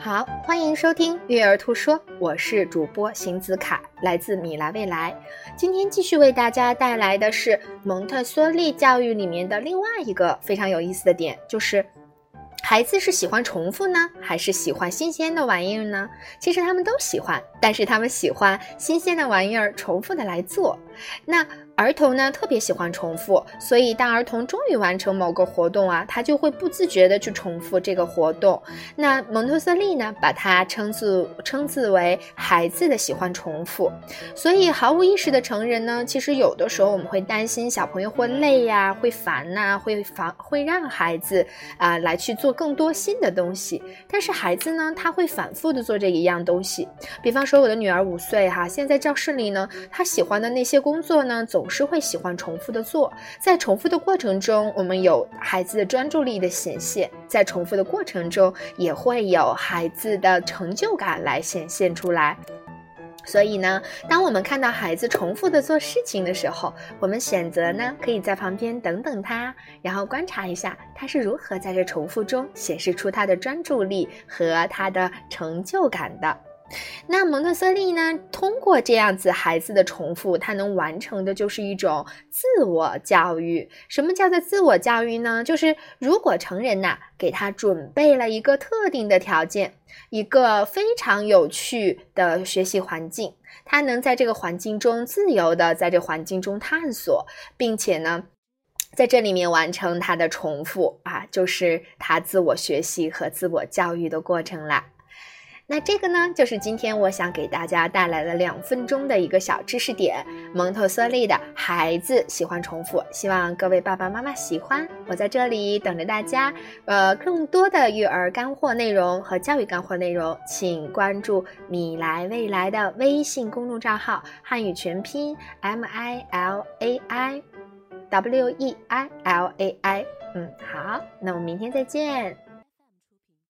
好，欢迎收听育儿兔说，我是主播邢子凯，来自米兰未来。今天继续为大家带来的是蒙特梭利教育里面的另外一个非常有意思的点，就是孩子是喜欢重复呢，还是喜欢新鲜的玩意儿呢？其实他们都喜欢，但是他们喜欢新鲜的玩意儿，重复的来做。那。儿童呢特别喜欢重复，所以当儿童终于完成某个活动啊，他就会不自觉的去重复这个活动。那蒙特梭利呢，把它称自称自为孩子的喜欢重复。所以毫无意识的成人呢，其实有的时候我们会担心小朋友会累呀，会烦呐，会烦会让孩子啊来去做更多新的东西。但是孩子呢，他会反复的做这一样东西。比方说我的女儿五岁哈，现在教室里呢，她喜欢的那些工作呢，总是会喜欢重复的做，在重复的过程中，我们有孩子的专注力的显现，在重复的过程中，也会有孩子的成就感来显现出来。所以呢，当我们看到孩子重复的做事情的时候，我们选择呢，可以在旁边等等他，然后观察一下他是如何在这重复中显示出他的专注力和他的成就感的。那蒙特梭利呢？通过这样子孩子的重复，他能完成的就是一种自我教育。什么叫做自我教育呢？就是如果成人呐给他准备了一个特定的条件，一个非常有趣的学习环境，他能在这个环境中自由的在这环境中探索，并且呢，在这里面完成他的重复啊，就是他自我学习和自我教育的过程啦。那这个呢，就是今天我想给大家带来的两分钟的一个小知识点。蒙特梭利的孩子喜欢重复，希望各位爸爸妈妈喜欢。我在这里等着大家。呃，更多的育儿干货内容和教育干货内容，请关注米来未来的微信公众账号，汉语全拼 M I L A I W E I L A I。嗯，好，那我们明天再见。